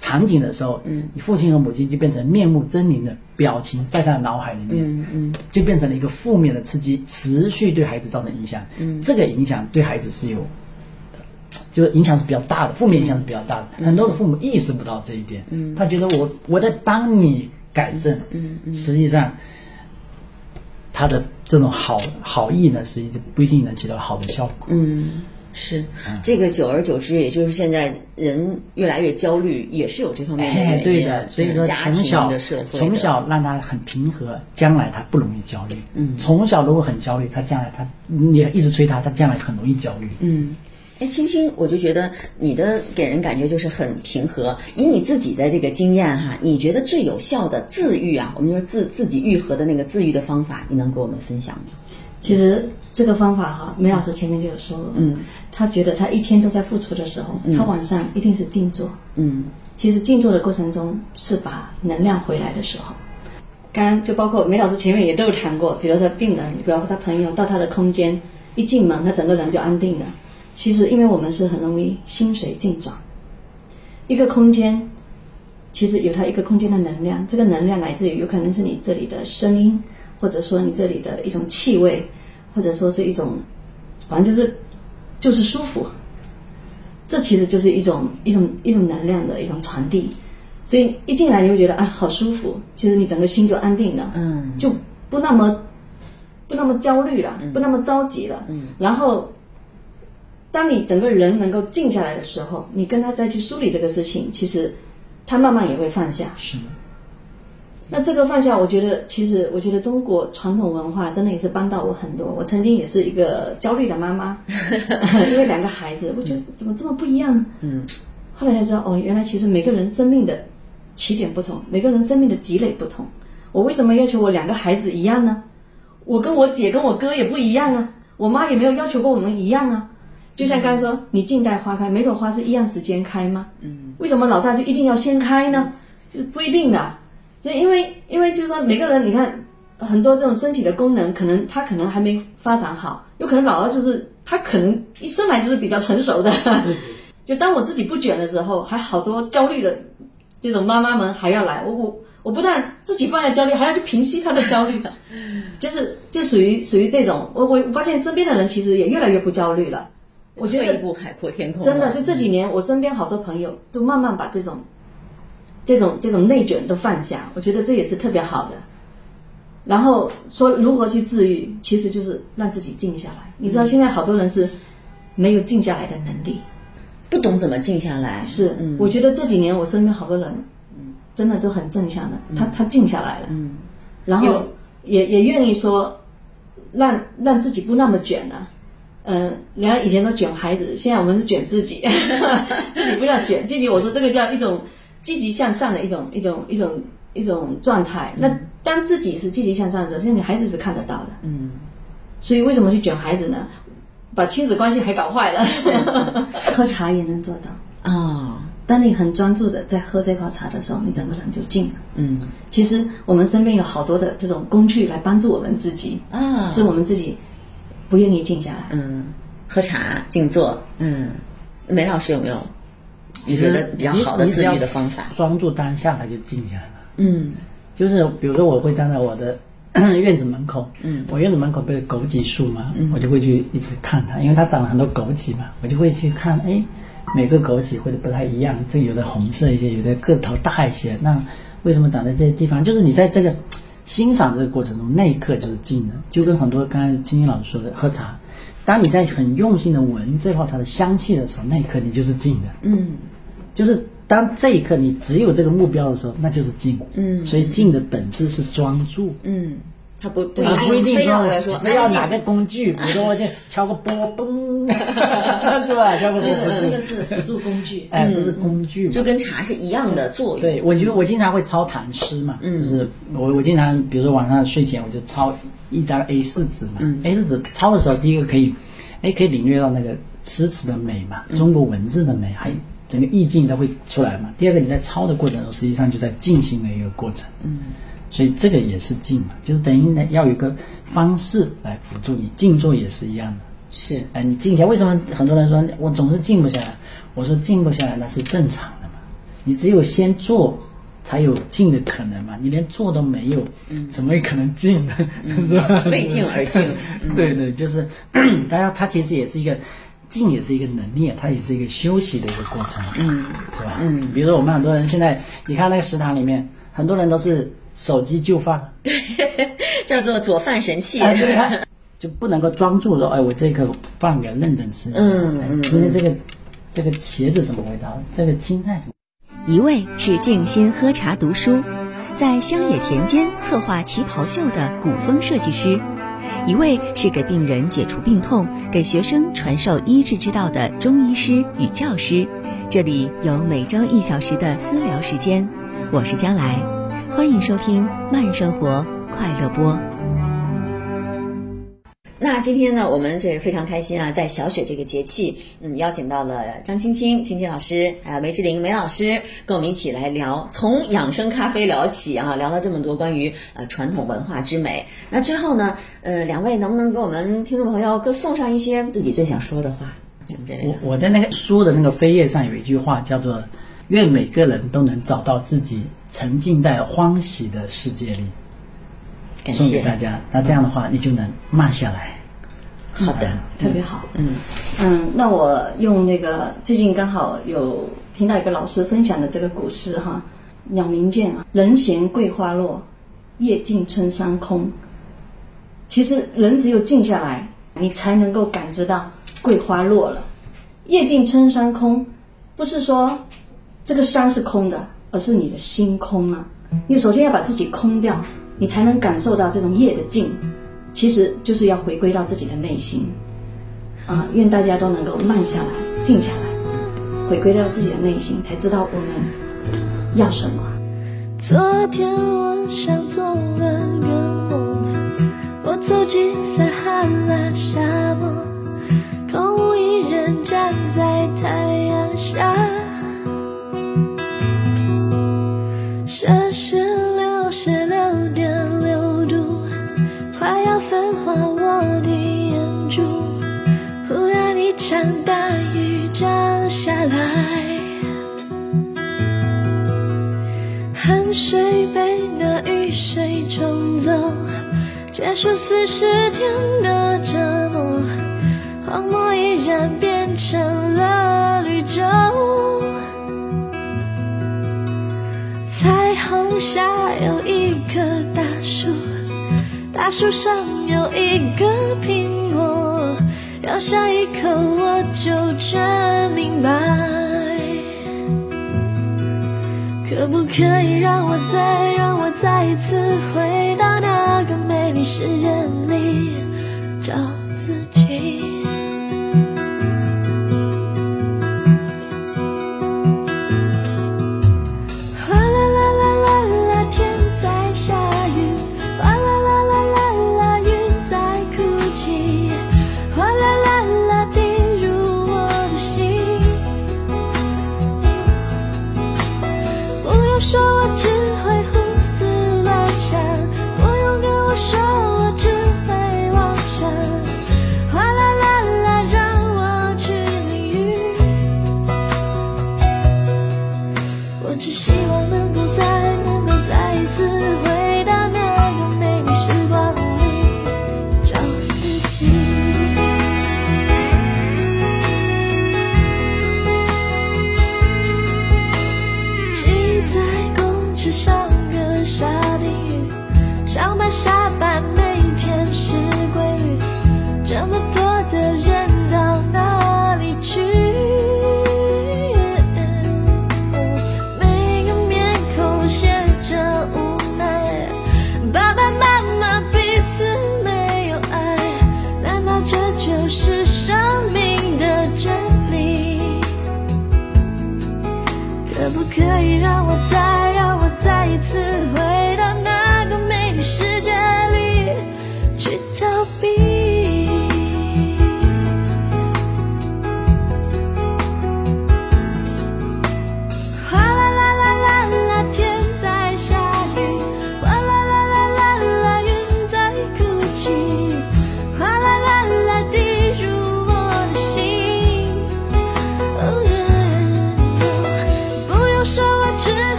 场景的时候，嗯，你父亲和母亲就变成面目狰狞的表情在他的脑海里面，嗯嗯，就变成了一个负面的刺激，持续对孩子造成影响。嗯，这个影响对孩子是有，就是影响是比较大的，负面影响是比较大的。很多的父母意识不到这一点，嗯，他觉得我我在帮你改正，嗯嗯，实际上他的这种好好意呢，实际不一定能起到好的效果。嗯。是，这个久而久之，也就是现在人越来越焦虑，也是有这方面的原因。对的，所以说从小从小让他很平和，将来他不容易焦虑。嗯，从小如果很焦虑，他将来他你一直催他，他将来很容易焦虑。嗯，哎，青青，我就觉得你的给人感觉就是很平和。以你自己的这个经验哈，你觉得最有效的自愈啊，我们就是自自己愈合的那个自愈的方法，你能给我们分享吗？其实这个方法哈，梅老师前面就有说过，嗯，他觉得他一天都在付出的时候，他晚上一定是静坐，嗯，其实静坐的过程中是把能量回来的时候。刚刚就包括梅老师前面也都有谈过，比如说病人，比如说他朋友到他的空间一进门，他整个人就安定了。其实因为我们是很容易心随境转，一个空间其实有它一个空间的能量，这个能量来自于有可能是你这里的声音。或者说你这里的一种气味，或者说是一种，反正就是就是舒服，这其实就是一种一种一种能量的一种传递，所以一进来你会觉得啊好舒服，其实你整个心就安定了，嗯，就不那么不那么焦虑了，不那么着急了，嗯，然后当你整个人能够静下来的时候，你跟他再去梳理这个事情，其实他慢慢也会放下，是的。那这个放下，我觉得其实，我觉得中国传统文化真的也是帮到我很多。我曾经也是一个焦虑的妈妈，(laughs) 因为两个孩子，我觉得怎么这么不一样呢？嗯，后来才知道，哦，原来其实每个人生命的起点不同，每个人生命的积累不同。我为什么要求我两个孩子一样呢？我跟我姐跟我哥也不一样啊，我妈也没有要求过我们一样啊。就像刚才说，你静待花开，每朵花是一样时间开吗？嗯，为什么老大就一定要先开呢？不一定的。就因为因为就是说每个人你看很多这种身体的功能，可能他可能还没发展好，有可能老二就是他可能一生来就是比较成熟的。(laughs) 就当我自己不卷的时候，还好多焦虑的这种妈妈们还要来，我我我不但自己放下焦虑，还要去平息他的焦虑，(laughs) 就是就属于属于这种。我我发现身边的人其实也越来越不焦虑了。我觉得一步海阔天空。真的，就这几年，我身边好多朋友都慢慢把这种。这种这种内卷都放下，我觉得这也是特别好的。然后说如何去治愈，其实就是让自己静下来。你知道现在好多人是没有静下来的能力，不懂怎么静下来。是，我觉得这几年我身边好多人，真的都很正向的，他他静下来了，嗯，然后也也愿意说让让自己不那么卷了。嗯，人家以前都卷孩子，现在我们是卷自己，(laughs) 自己不要卷自己。我说这个叫一种。积极向上的一种一种一种一种状态。那当自己是积极向上的时候，其实你孩子是看得到的。嗯。所以为什么去卷孩子呢？把亲子关系还搞坏了。(laughs) 喝茶也能做到啊！当你很专注的在喝这泡茶的时候，你整个人就静了。嗯。其实我们身边有好多的这种工具来帮助我们自己啊，是我们自己不愿意静下来。嗯。喝茶静坐。嗯。梅老师有没有？你觉得比较好的自你你只要律的方法专注当下，它就静下来了。嗯就是比如说，我会站在我的 (clears throat) 院子门口，嗯，我院子门口不是枸杞树嘛，我就会去一直看它，因为它长了很多枸杞嘛，我就会去看，哎，每个枸杞会不太一样，这有的红色一些，有的个头大一些，那为什么长在这些地方？就是你在这个欣赏这个过程中，那一刻就是静的，就跟很多刚才金英老师说的喝茶，当你在很用心的闻这泡茶的香气的时候，那一刻你就是静的，嗯就是当这一刻你只有这个目标的时候，那就是静。嗯所以静的本质是专注。嗯，它不不一定非说要来说非要哪个工具，(laughs) 比如说我就敲个波，嘣，(laughs) (laughs) 是吧？敲个波，那个那个不是辅助工具。哎，不是工具嘛就。跟茶是一样的作用。对，我觉得我经常会抄唐诗嘛，嗯就是我我经常比如说晚上睡前我就抄一张 A 四纸嘛、嗯 a 四纸抄的时候，第一个可以，哎，可以领略到那个诗词的美嘛，嗯中国文字的美，还有整个意境都会出来嘛。第二个，你在抄的过程中，实际上就在进行的一个过程，嗯，所以这个也是静嘛，就是等于呢要有一个方式来辅助你，静坐也是一样的。是哎，你静下，为什么很多人说我总是静不下来？我说静不下来那是正常的嘛，你只有先做，才有进的可能嘛。你连做都没有，怎么可能进呢？(laughs) 是吧？为静而静。(laughs) 对对，就是大家，它其实也是一个静，也是一个能力，它也是一个休息的一个过程，嗯，是吧？嗯，比如说我们很多人现在，你看那个食堂里面，很多人都是手机就饭，对 (laughs) 叫做左饭神器。哎，对他就不能够专注说，哎，我这个饭给它认真吃。嗯嗯哎今天这个这个茄子什么味道？这个青菜什么？一位是静心喝茶读书，在乡野田间策划旗袍秀的古风设计师；一位是给病人解除病痛、给学生传授医治之道的中医师与教师。这里有每周一小时的私聊时间，我是将来，欢迎收听慢生活快乐播。那今天呢，我们是非常开心啊，在小雪这个节气，嗯，邀请到了张青青青青老师，还有梅志玲梅老师，跟我们一起来聊，从养生咖啡聊起啊，聊了这么多关于呃传统文化之美。那最后呢，呃，两位能不能给我们听众朋友各送上一些自己最想说的话，我我在那个书的那个扉页上有一句话叫做“愿每个人都能找到自己沉浸在欢喜的世界里”，送给，大家。那这样的话，你就能慢下来。好的，特别好。嗯嗯，那我用那个最近刚好有听到一个老师分享的这个古诗哈，鸟鸣涧啊，人闲桂花落，夜静春山空。其实人只有静下来，你才能够感知到桂花落了。夜静春山空，不是说这个山是空的，而是你的心空了。你首先要把自己空掉，你才能感受到这种夜的静。其实就是要回归到自己的内心。啊，愿大家都能够慢下来、静下来，回归到自己的内心，才知道我们要什么。昨天晚上做了个梦，我走进撒哈拉沙漠，空无一人站在太阳下，结束四十天的折磨，荒漠依然变成了绿洲。彩虹下有一棵大树，大树上有一个苹果，咬下一口我就全明白。可不可以让我再让我再一次回到那个在你世界里找